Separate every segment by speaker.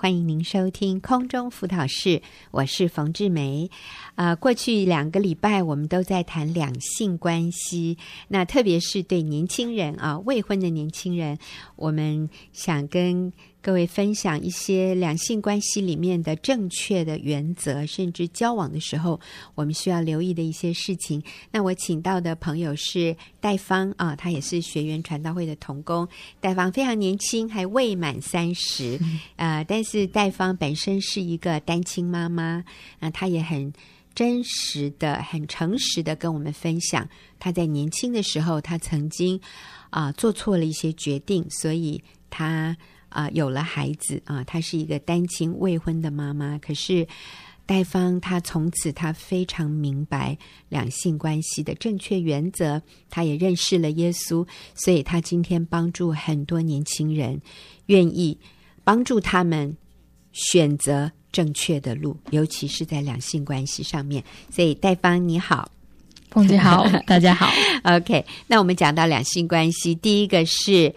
Speaker 1: 欢迎您收听空中辅导室，我是冯志梅。啊、呃，过去两个礼拜我们都在谈两性关系，那特别是对年轻人啊，未婚的年轻人，我们想跟各位分享一些两性关系里面的正确的原则，甚至交往的时候我们需要留意的一些事情。那我请到的朋友是戴芳啊，他也是学员传道会的同工。戴芳非常年轻，还未满三十，呃，但是戴芳本身是一个单亲妈妈，那她也很真实的、很诚实的跟我们分享，她在年轻的时候，她曾经啊、做错了一些决定，所以她。啊、呃，有了孩子啊，她是一个单亲未婚的妈妈。可是戴芳她从此她非常明白两性关系的正确原则，她也认识了耶稣，所以她今天帮助很多年轻人，愿意帮助他们选择正确的路，尤其是在两性关系上面。所以戴芳你好，
Speaker 2: 凤姐好，大家好。
Speaker 1: OK，那我们讲到两性关系，第一个是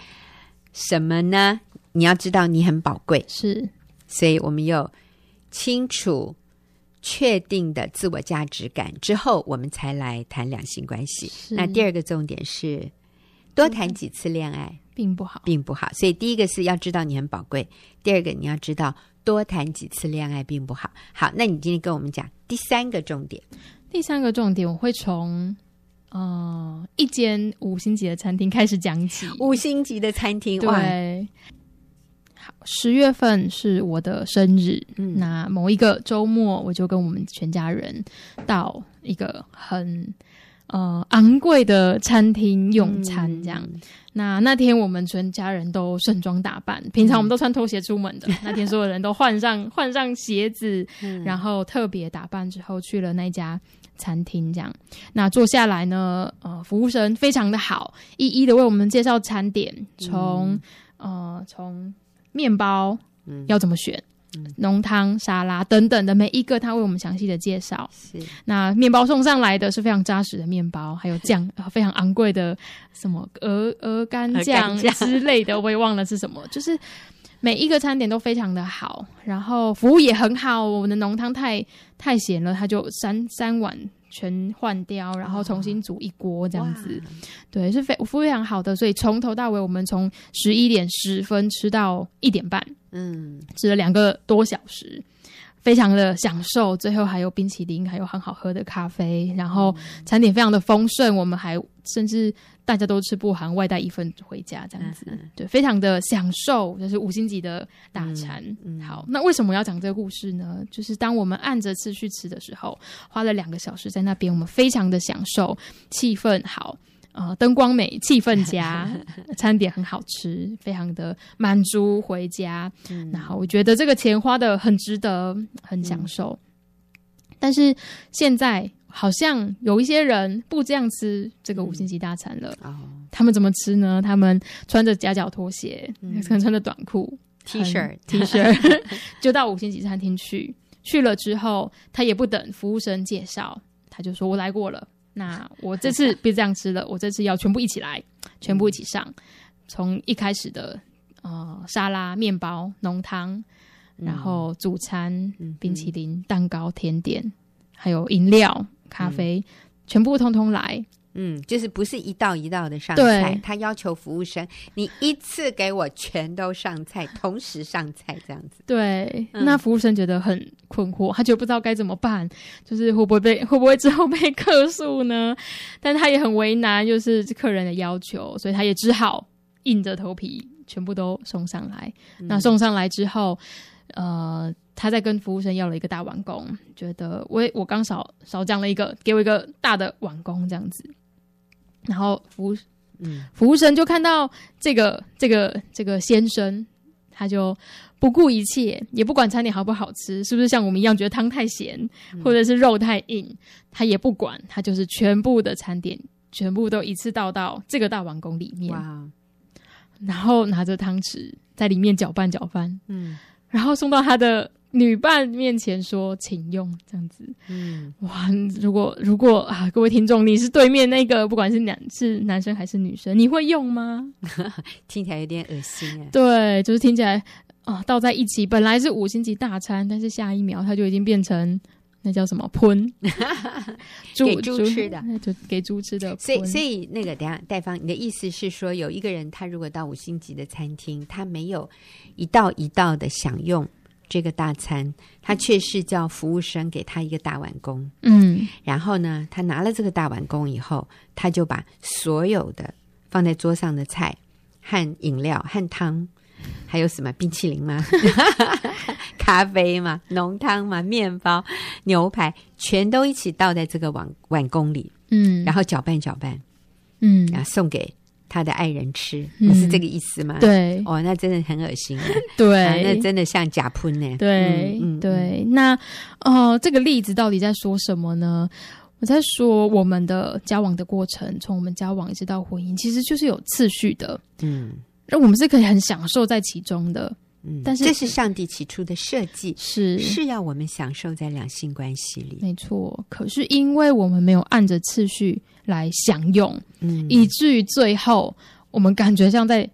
Speaker 1: 什么呢？你要知道，你很宝贵，
Speaker 2: 是，
Speaker 1: 所以我们有清楚、确定的自我价值感之后，我们才来谈两性关系。那第二个重点是，多谈几次恋爱
Speaker 2: 并不好，
Speaker 1: 并不好。所以第一个是要知道你很宝贵，第二个你要知道多谈几次恋爱并不好。好，那你今天跟我们讲第三个重点。
Speaker 2: 第三个重点，我会从呃一间五星级的餐厅开始讲起。
Speaker 1: 五星级的餐厅，
Speaker 2: 对。哇十月份是我的生日，嗯，那某一个周末，我就跟我们全家人到一个很呃昂贵的餐厅用餐，这样。嗯、那那天我们全家人都盛装打扮，平常我们都穿拖鞋出门的，嗯、那天所有人都换上 换上鞋子，嗯、然后特别打扮之后去了那家餐厅，这样。那坐下来呢，呃，服务生非常的好，一一的为我们介绍餐点，从、嗯、呃从。面包要怎么选？浓汤、嗯、沙拉等等的每一个，他为我们详细的介绍。是那面包送上来的是非常扎实的面包，还有酱 非常昂贵的什么鹅鹅肝酱之类的，我也忘了是什么。就是每一个餐点都非常的好，然后服务也很好。我们的浓汤太太咸了，他就三三碗。全换掉，然后重新煮一锅这样子，对，是非非常好的。所以从头到尾，我们从十一点十分吃到一点半，嗯，吃了两个多小时，非常的享受。最后还有冰淇淋，还有很好喝的咖啡，然后餐点非常的丰盛。我们还甚至。大家都吃不完，外带一份回家，这样子，嗯、对，非常的享受，就是五星级的大餐。嗯嗯、好，那为什么要讲这个故事呢？就是当我们按着次序吃的时候，花了两个小时在那边，我们非常的享受，气氛好，呃，灯光美，气氛佳，餐点很好吃，非常的满足，回家。嗯、然后我觉得这个钱花的很值得，很享受。嗯、但是现在。好像有一些人不这样吃这个五星级大餐了。嗯、他们怎么吃呢？他们穿着夹脚拖鞋，嗯、可能穿着短裤、
Speaker 1: T 恤、
Speaker 2: T 恤，就到五星级餐厅去。去了之后，他也不等服务生介绍，他就说：“我来过了。那我这次 别这样吃了，我这次要全部一起来，全部一起上。从一开始的呃沙拉、面包、浓汤，然后主餐、嗯、冰淇淋、蛋糕、甜点，还有饮料。”咖啡，嗯、全部通通来，
Speaker 1: 嗯，就是不是一道一道的上菜，他要求服务生，你一次给我全都上菜，同时上菜这样子。
Speaker 2: 对，嗯、那服务生觉得很困惑，他觉得不知道该怎么办，就是会不会被会不会之后被客诉呢？但他也很为难，就是客人的要求，所以他也只好硬着头皮全部都送上来。嗯、那送上来之后，呃。他在跟服务生要了一个大碗工，觉得我我刚少少讲了一个，给我一个大的碗工这样子。然后服务嗯。服务生就看到这个这个这个先生，他就不顾一切，也不管餐点好不好吃，是不是像我们一样觉得汤太咸，或者是肉太硬，他也不管，他就是全部的餐点全部都一次倒到这个大碗公里面，哇。然后拿着汤匙在里面搅拌搅拌，嗯，然后送到他的。女伴面前说，请用这样子，嗯，哇，如果如果啊，各位听众，你是对面那个，不管是男是男生还是女生，你会用吗？
Speaker 1: 听起来有点恶心哎。
Speaker 2: 对，就是听起来啊倒在一起，本来是五星级大餐，但是下一秒它就已经变成那叫什么喷，
Speaker 1: 猪给猪吃的，
Speaker 2: 就给猪吃的。
Speaker 1: 所以所以那个等下戴芳，你的意思是说，有一个人他如果到五星级的餐厅，他没有一道一道的享用。这个大餐，他却是叫服务生给他一个大碗工，
Speaker 2: 嗯，
Speaker 1: 然后呢，他拿了这个大碗工以后，他就把所有的放在桌上的菜和饮料和汤，还有什么冰淇淋吗？咖啡嘛，浓汤嘛，面包、牛排，全都一起倒在这个碗碗工里，
Speaker 2: 嗯，
Speaker 1: 然后搅拌搅拌，
Speaker 2: 嗯，
Speaker 1: 然后送给。他的爱人吃，你是这个意思吗？
Speaker 2: 嗯、对，
Speaker 1: 哦，那真的很恶心。
Speaker 2: 对、
Speaker 1: 啊，那真的像假喷呢。
Speaker 2: 对，嗯，对。那哦、呃，这个例子到底在说什么呢？我在说我们的交往的过程，从我们交往一直到婚姻，其实就是有次序的。
Speaker 1: 嗯，
Speaker 2: 那我们是可以很享受在其中的。
Speaker 1: 嗯，
Speaker 2: 但是
Speaker 1: 这是上帝起初的设计，
Speaker 2: 是
Speaker 1: 是要我们享受在两性关系里。
Speaker 2: 没错，可是因为我们没有按着次序。来享用，
Speaker 1: 嗯，
Speaker 2: 以至于最后我们感觉像在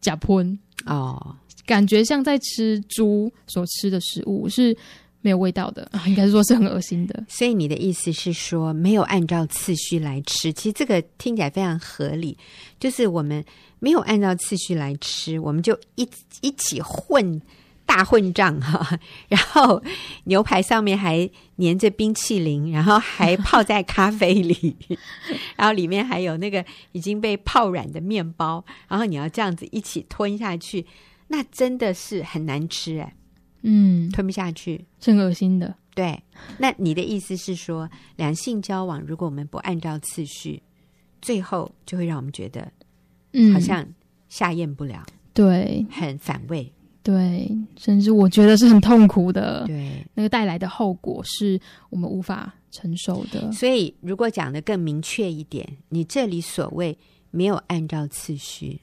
Speaker 2: 假喷
Speaker 1: 哦，
Speaker 2: 感觉像在吃猪所吃的食物是没有味道的，应该是说是很恶心的。
Speaker 1: 所以你的意思是说，没有按照次序来吃，其实这个听起来非常合理，就是我们没有按照次序来吃，我们就一一起混。大混账哈，然后牛排上面还粘着冰淇淋，然后还泡在咖啡里，然后里面还有那个已经被泡软的面包，然后你要这样子一起吞下去，那真的是很难吃哎，
Speaker 2: 嗯，
Speaker 1: 吞不下去，
Speaker 2: 是很恶心的。
Speaker 1: 对，那你的意思是说，两性交往如果我们不按照次序，最后就会让我们觉得，嗯，好像下咽不了，
Speaker 2: 对，
Speaker 1: 很反胃。
Speaker 2: 对，甚至我觉得是很痛苦的。
Speaker 1: 对，
Speaker 2: 那个带来的后果是我们无法承受的。
Speaker 1: 所以，如果讲的更明确一点，你这里所谓没有按照次序，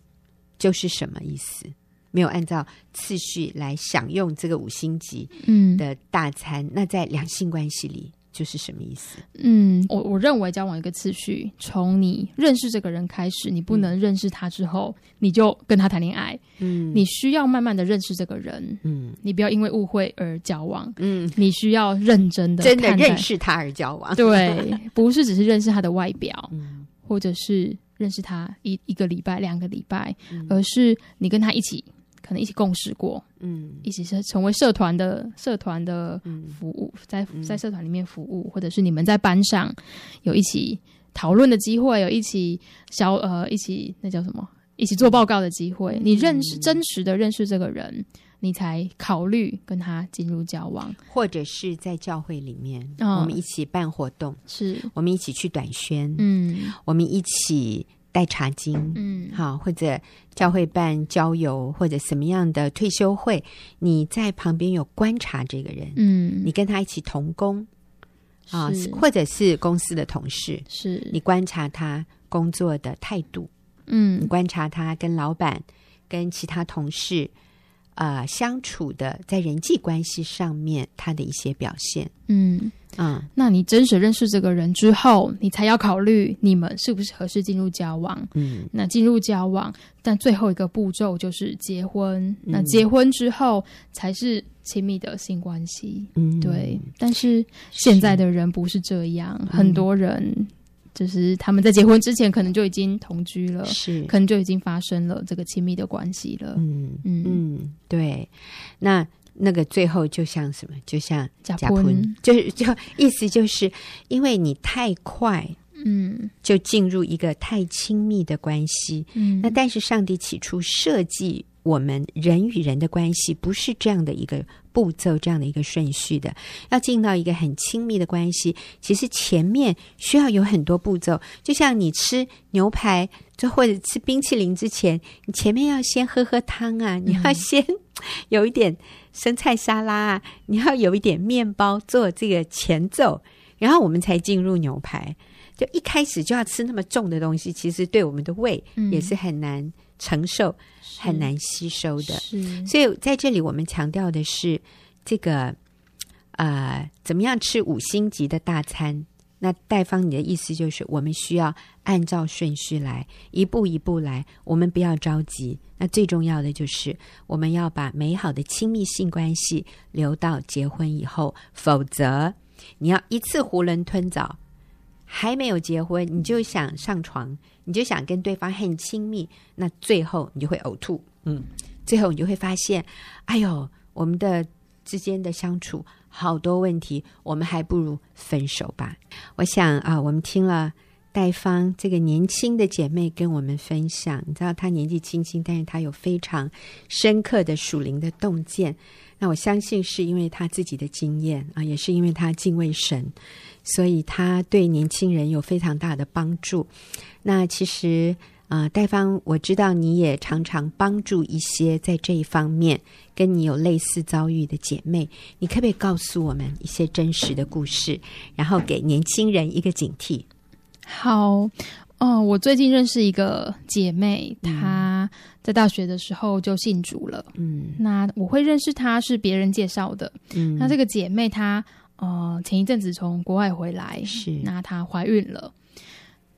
Speaker 1: 就是什么意思？没有按照次序来享用这个五星级嗯的大餐，嗯、那在两性关系里。就是什么意思？
Speaker 2: 嗯，我我认为交往一个次序，从你认识这个人开始，你不能认识他之后，嗯、你就跟他谈恋爱。
Speaker 1: 嗯，
Speaker 2: 你需要慢慢的认识这个人。
Speaker 1: 嗯，
Speaker 2: 你不要因为误会而交往。
Speaker 1: 嗯，
Speaker 2: 你需要认真的
Speaker 1: 真的认识他而交往。
Speaker 2: 对，不是只是认识他的外表，
Speaker 1: 嗯，
Speaker 2: 或者是认识他一一个礼拜、两个礼拜，
Speaker 1: 嗯，
Speaker 2: 而是你跟他一起。可能一起共事过，
Speaker 1: 嗯，
Speaker 2: 一起是成为社团的社团的服务，
Speaker 1: 嗯、
Speaker 2: 在在社团里面服务，或者是你们在班上有一起讨论的机会，有一起小呃一起那叫什么，一起做报告的机会。嗯、你认识真实的认识这个人，你才考虑跟他进入交往，
Speaker 1: 或者是在教会里面，哦、我们一起办活动，
Speaker 2: 是。
Speaker 1: 我们一起去短宣，
Speaker 2: 嗯，
Speaker 1: 我们一起。带茶经，
Speaker 2: 嗯，
Speaker 1: 好，或者教会办郊游，或者什么样的退休会，你在旁边有观察这个人，
Speaker 2: 嗯，
Speaker 1: 你跟他一起同工，啊，或者是公司的同事，
Speaker 2: 是。
Speaker 1: 你观察他工作的态度，
Speaker 2: 嗯，
Speaker 1: 你观察他跟老板、跟其他同事，呃，相处的在人际关系上面他的一些表现，
Speaker 2: 嗯。
Speaker 1: 嗯，
Speaker 2: 那你真实认识这个人之后，你才要考虑你们是不是合适进入交往。
Speaker 1: 嗯，
Speaker 2: 那进入交往，但最后一个步骤就是结婚。
Speaker 1: 嗯、
Speaker 2: 那结婚之后才是亲密的性关系。
Speaker 1: 嗯，
Speaker 2: 对。但是现在的人不是这样，很多人就是他们在结婚之前可能就已经同居了，
Speaker 1: 是
Speaker 2: 可能就已经发生了这个亲密的关系了。
Speaker 1: 嗯
Speaker 2: 嗯
Speaker 1: 嗯，对。那。那个最后就像什么？就像
Speaker 2: 假婚，
Speaker 1: 就是就意思就是，因为你太快，
Speaker 2: 嗯，
Speaker 1: 就进入一个太亲密的关系，
Speaker 2: 嗯，
Speaker 1: 那但是上帝起初设计我们人与人的关系不是这样的一个步骤，这样的一个顺序的。要进到一个很亲密的关系，其实前面需要有很多步骤。就像你吃牛排，就或者吃冰淇淋之前，你前面要先喝喝汤啊，你要先有一点。生菜沙拉啊，你要有一点面包做这个前奏，然后我们才进入牛排。就一开始就要吃那么重的东西，其实对我们的胃也是很难承受、嗯、很难吸收的。所以在这里我们强调的是这个，呃，怎么样吃五星级的大餐，那戴芳，你的意思就是，我们需要按照顺序来，一步一步来，我们不要着急。那最重要的就是，我们要把美好的亲密性关系留到结婚以后，否则你要一次囫囵吞枣，还没有结婚你就想上床，你就想跟对方很亲密，那最后你就会呕吐。嗯，最后你就会发现，哎呦，我们的之间的相处。好多问题，我们还不如分手吧。我想啊，我们听了戴芳这个年轻的姐妹跟我们分享，你知道她年纪轻轻，但是她有非常深刻的属灵的洞见。那我相信是因为她自己的经验啊，也是因为她敬畏神，所以她对年轻人有非常大的帮助。那其实。啊、戴芳，我知道你也常常帮助一些在这一方面跟你有类似遭遇的姐妹，你可不可以告诉我们一些真实的故事，然后给年轻人一个警惕？
Speaker 2: 好，哦，我最近认识一个姐妹，她在大学的时候就信主了。嗯，那我会认识她是别人介绍的。嗯，那这个姐妹她呃前一阵子从国外回来，是那她怀孕了。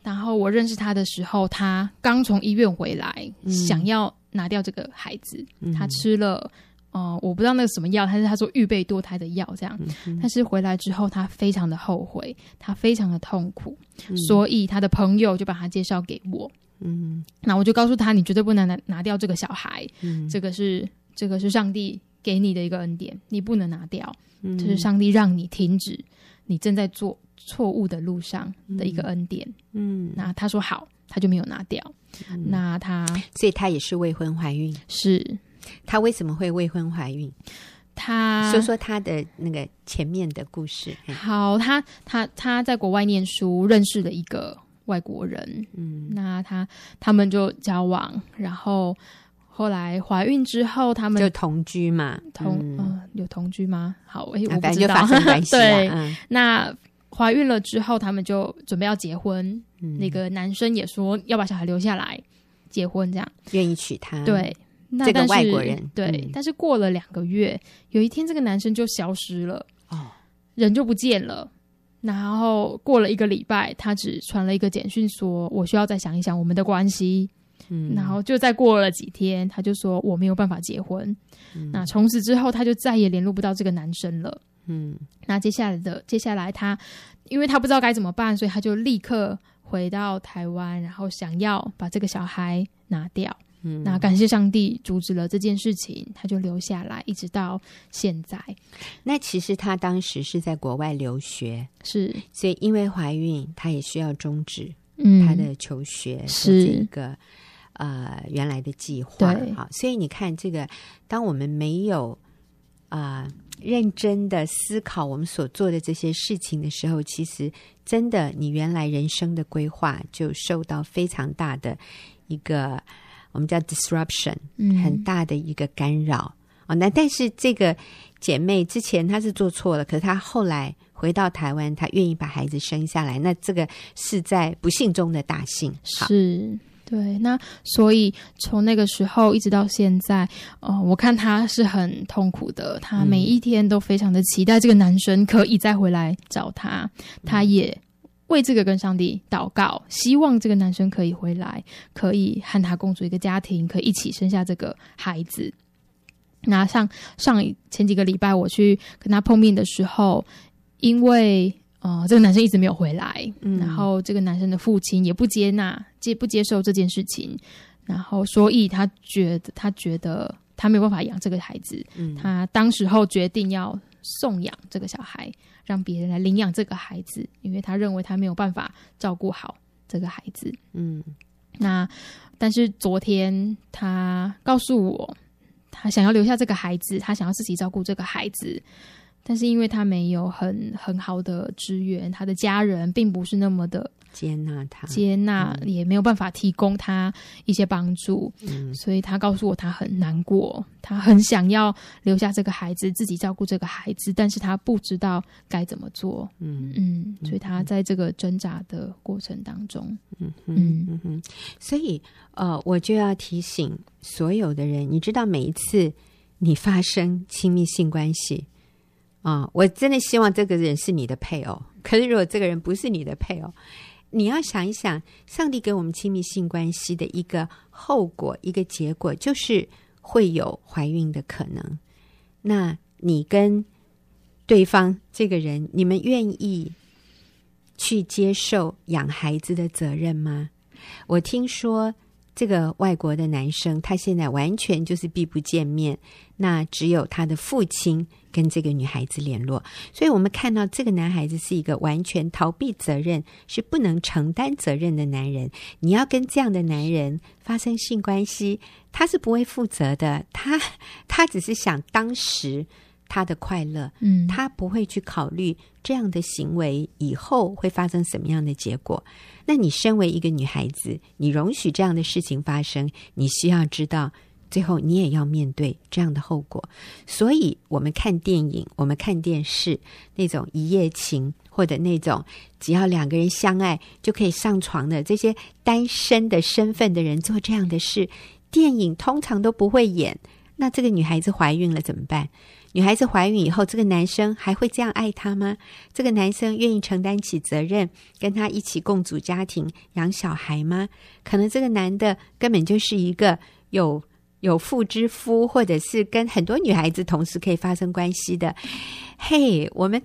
Speaker 2: 然后我认识她的时候，她刚从医院回来，嗯、想要拿掉这个孩子。嗯、他吃了，呃，我不知道那个什么药，但是他说预备堕胎的药这样。嗯、但是回来之后，他非常的后悔，他非常的痛苦，嗯、所以他的朋友就把他介绍给我。嗯，那我就告诉他，你绝对不能拿拿掉这个小孩。嗯，这个是这个是上帝给你的一个恩典，你不能拿掉。嗯，这是上帝让你停止你正在做。错误的路上的一个恩典，嗯，嗯，那他说好，他就没有拿掉。嗯、那他，
Speaker 1: 所以他也是未婚怀孕。
Speaker 2: 是，
Speaker 1: 他为什么会未婚怀孕？
Speaker 2: 她
Speaker 1: 说说她的那个前面的故事。
Speaker 2: 好，她她她在国外念书，认识了一个外国人，嗯，那她他们就交往，然后后来怀孕之后，他们
Speaker 1: 就同居嘛，
Speaker 2: 同嗯、呃、有同居吗？好，哎，我
Speaker 1: 不知道，对，
Speaker 2: 嗯、那。怀孕了之后，他们就准备要结婚。嗯、那个男生也说要把小孩留下来结婚，这样
Speaker 1: 愿意娶她。
Speaker 2: 对，那
Speaker 1: 这个外国人。
Speaker 2: 对，嗯、但是过了两个月，有一天这个男生就消失了，哦，人就不见了。然后过了一个礼拜，他只传了一个简讯说：“我需要再想一想我们的关系。”嗯，然后就再过了几天，他就说：“我没有办法结婚。嗯”那从此之后，他就再也联络不到这个男生了。嗯，那接下来的接下来他，因为他不知道该怎么办，所以他就立刻回到台湾，然后想要把这个小孩拿掉。嗯，那感谢上帝阻止了这件事情，他就留下来，一直到现在。
Speaker 1: 那其实他当时是在国外留学，
Speaker 2: 是，
Speaker 1: 所以因为怀孕，他也需要终止他的求学的这一个是呃原来的计划。
Speaker 2: 对，
Speaker 1: 好，所以你看这个，当我们没有啊。呃认真的思考我们所做的这些事情的时候，其实真的，你原来人生的规划就受到非常大的一个我们叫 disruption，很大的一个干扰。啊、哦，那但是这个姐妹之前她是做错了，可是她后来回到台湾，她愿意把孩子生下来，那这个是在不幸中的大幸。
Speaker 2: 是。对，那所以从那个时候一直到现在，呃，我看他是很痛苦的。他每一天都非常的期待这个男生可以再回来找他，他也为这个跟上帝祷告，希望这个男生可以回来，可以和他共组一个家庭，可以一起生下这个孩子。那上上前几个礼拜我去跟他碰面的时候，因为。哦、呃，这个男生一直没有回来，嗯、然后这个男生的父亲也不接纳、接不接受这件事情，然后所以他觉得他觉得他没有办法养这个孩子，嗯、他当时候决定要送养这个小孩，让别人来领养这个孩子，因为他认为他没有办法照顾好这个孩子。嗯，那但是昨天他告诉我，他想要留下这个孩子，他想要自己照顾这个孩子。但是因为他没有很很好的支援，他的家人并不是那么的
Speaker 1: 接纳他，
Speaker 2: 接纳也没有办法提供他一些帮助，嗯，所以他告诉我他很难过，他很想要留下这个孩子，自己照顾这个孩子，但是他不知道该怎么做，嗯。嗯，所以他在这个挣扎的过程当中，嗯
Speaker 1: 嗯嗯。哼，所以呃，我就要提醒所有的人，你知道每一次你发生亲密性关系。啊、哦，我真的希望这个人是你的配偶，可是如果这个人不是你的配偶，你要想一想，上帝给我们亲密性关系的一个后果，一个结果，就是会有怀孕的可能。那你跟对方这个人，你们愿意去接受养孩子的责任吗？我听说。这个外国的男生，他现在完全就是避不见面，那只有他的父亲跟这个女孩子联络。所以，我们看到这个男孩子是一个完全逃避责任、是不能承担责任的男人。你要跟这样的男人发生性关系，他是不会负责的。他他只是想当时他的快乐，嗯，他不会去考虑这样的行为以后会发生什么样的结果。那你身为一个女孩子，你容许这样的事情发生，你需要知道，最后你也要面对这样的后果。所以，我们看电影，我们看电视，那种一夜情，或者那种只要两个人相爱就可以上床的这些单身的身份的人做这样的事，电影通常都不会演。那这个女孩子怀孕了怎么办？女孩子怀孕以后，这个男生还会这样爱她吗？这个男生愿意承担起责任，跟她一起共组家庭、养小孩吗？可能这个男的根本就是一个有有妇之夫，或者是跟很多女孩子同时可以发生关系的。嘿，我们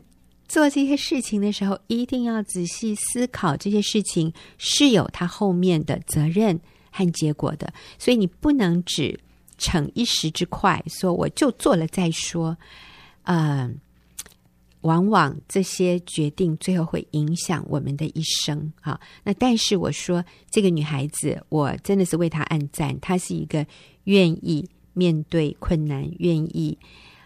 Speaker 1: 做这些事情的时候，一定要仔细思考，这些事情是有它后面的责任和结果的，所以你不能只。逞一时之快，说我就做了再说。嗯、往往这些决定最后会影响我们的一生啊。那但是我说，这个女孩子，我真的是为她暗赞。她是一个愿意面对困难、愿意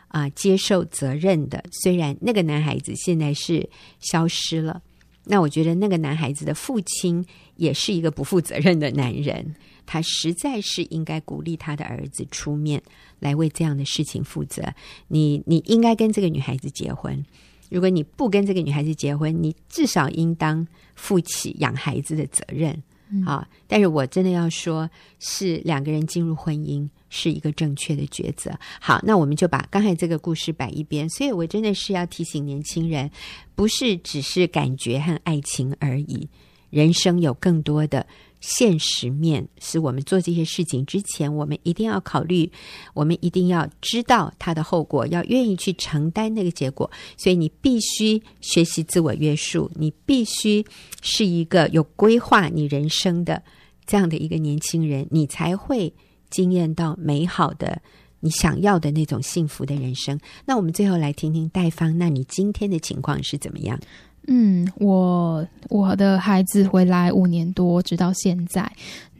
Speaker 1: 啊、接受责任的。虽然那个男孩子现在是消失了，那我觉得那个男孩子的父亲也是一个不负责任的男人。他实在是应该鼓励他的儿子出面来为这样的事情负责。你你应该跟这个女孩子结婚。如果你不跟这个女孩子结婚，你至少应当负起养孩子的责任。嗯、啊！但是我真的要说，是两个人进入婚姻是一个正确的抉择。好，那我们就把刚才这个故事摆一边。所以我真的是要提醒年轻人，不是只是感觉和爱情而已，人生有更多的。现实面是我们做这些事情之前，我们一定要考虑，我们一定要知道它的后果，要愿意去承担那个结果。所以你必须学习自我约束，你必须是一个有规划你人生的这样的一个年轻人，你才会惊艳到美好的你想要的那种幸福的人生。那我们最后来听听戴芳，那你今天的情况是怎么样？
Speaker 2: 嗯，我我的孩子回来五年多，直到现在。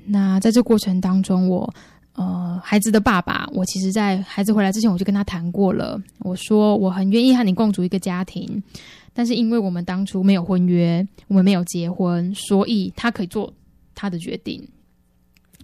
Speaker 2: 那在这过程当中，我呃，孩子的爸爸，我其实，在孩子回来之前，我就跟他谈过了。我说我很愿意和你共组一个家庭，但是因为我们当初没有婚约，我们没有结婚，所以他可以做他的决定。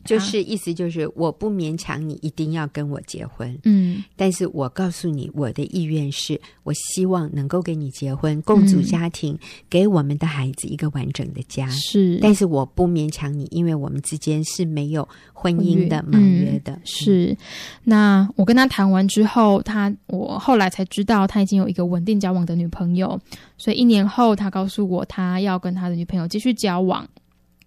Speaker 1: 就是意思就是，我不勉强你一定要跟我结婚，
Speaker 2: 嗯，
Speaker 1: 但是我告诉你，我的意愿是我希望能够跟你结婚，共组家庭，嗯，给我们的孩子一个完整的家。
Speaker 2: 是，
Speaker 1: 但是我不勉强你，因为我们之间是没有婚姻的盟约的。
Speaker 2: 嗯，是，那我跟他谈完之后，他我后来才知道他已经有一个稳定交往的女朋友，所以一年后他告诉我，他要跟他的女朋友继续交往。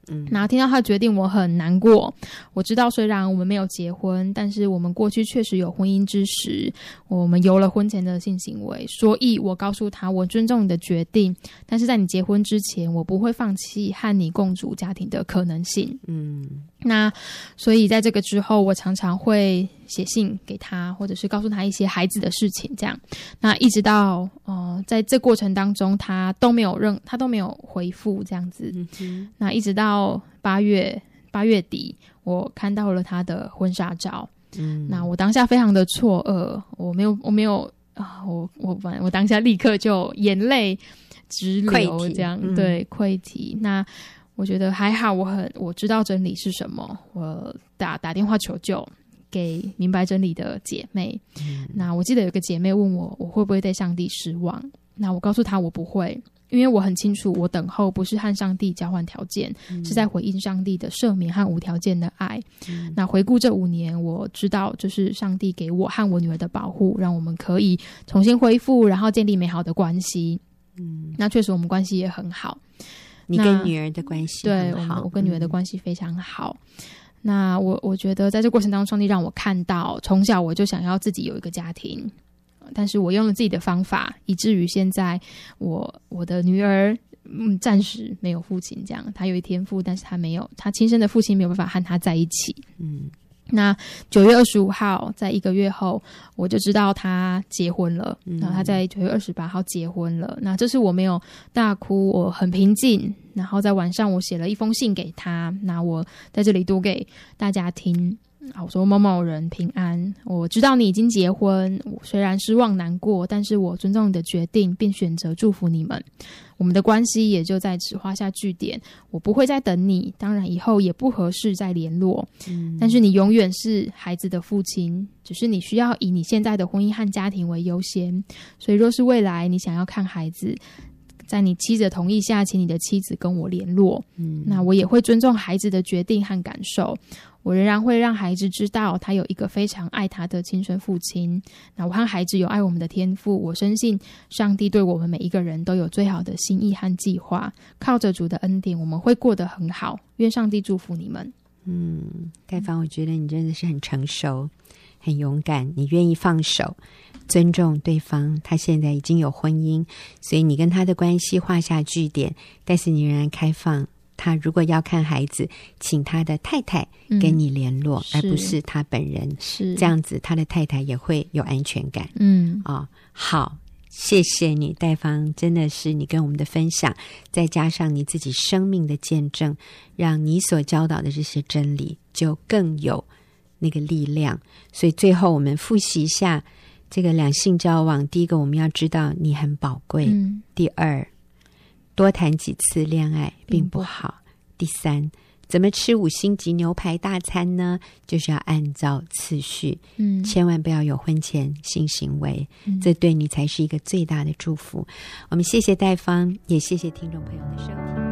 Speaker 2: 嗯，然后听到他决定，我很难过。我知道，虽然我们没有结婚，但是我们过去确实有婚姻之实，我们有了婚前的性行为。所以我告诉他，我尊重你的决定，但是在你结婚之前，我不会放弃和你共组家庭的可能性。
Speaker 1: 嗯，
Speaker 2: 那所以在这个之后，我常常会写信给他，或者是告诉他一些孩子的事情，这样。那一直到呃，在这过程当中，他都没有任，他都没有回复这样子。
Speaker 1: 嗯，
Speaker 2: 那一直到。八月八月底，我看到了他的婚纱照。
Speaker 1: 嗯，
Speaker 2: 那我当下非常的错愕，我没有，我没有啊，我我反正我当下立刻就眼泪直流，这样、嗯、对溃堤。那我觉得还好，我很我知道真理是什么，我打打电话求救给明白真理的姐妹。
Speaker 1: 嗯、
Speaker 2: 那我记得有个姐妹问我，我会不会对上帝失望？那我告诉她，我不会。因为我很清楚，我等候不是和上帝交换条件，嗯，是在回应上帝的赦免和无条件的爱。
Speaker 1: 嗯、
Speaker 2: 那回顾这五年，我知道就是上帝给我和我女儿的保护，让我们可以重新恢复，然后建立美好的关系。嗯，那确实我们关系也很好。
Speaker 1: 你跟女儿的关系
Speaker 2: 对，我我跟女儿的关系非常好。嗯、那我我觉得在这过程当中，上帝让我看到，从小我就想要自己有一个家庭，但是我用了自己的方法，以至于现在我我的女儿嗯暂时没有父亲，这样他有一天父，但是他没有，他亲生的父亲没有办法和他在一起，嗯。那九月二十五号，在一个月后，我就知道他结婚了。然后他在九月二十八号结婚了。那这是我没有大哭，我很平静。然后在晚上，我写了一封信给他。那我在这里读给大家听。啊，我说某某人平安，我知道你已经结婚，我虽然失望难过，但是我尊重你的决定，并选择祝福你们。我们的关系也就在此画下句点。我不会再等你，当然以后也不合适再联络。嗯，但是你永远是孩子的父亲，只是你需要以你现在的婚姻和家庭为优先。所以，若是未来你想要看孩子，在你妻子的同意下，请你的妻子跟我联络。嗯，那我也会尊重孩子的决定和感受。我仍然会让孩子知道，他有一个非常爱他的亲生父亲。那我和孩子有爱我们的天赋，我深信上帝对我们每一个人都有最好的心意和计划。靠着主的恩典，我们会过得很好。愿上帝祝福你们。
Speaker 1: 嗯，盖凡，我觉得你真的是很成熟、很勇敢，你愿意放手，尊重对方。他现在已经有婚姻，所以你跟他的关系画下句点，但是你仍然开放。他如果要看孩子，请他的太太跟你联络，嗯、而不是他本人。是这样子，他的太太也会有安全感。嗯，啊、哦，好，谢谢你，戴芳，真的是你跟我们的分享，再加上你自己生命的见证，让你所教导的这些真理就更有那个力量。所以最后，我们复习一下这个两性交往。第一个，我们要知道你很宝贵。嗯、第二。多谈几次恋爱并不好。第三，怎么吃五星级牛排大餐呢？就是要按照次序，嗯，千万不要有婚前性行为，嗯，这对你才是一个最大的祝福。我们谢谢戴芳，也谢谢听众朋友的收听。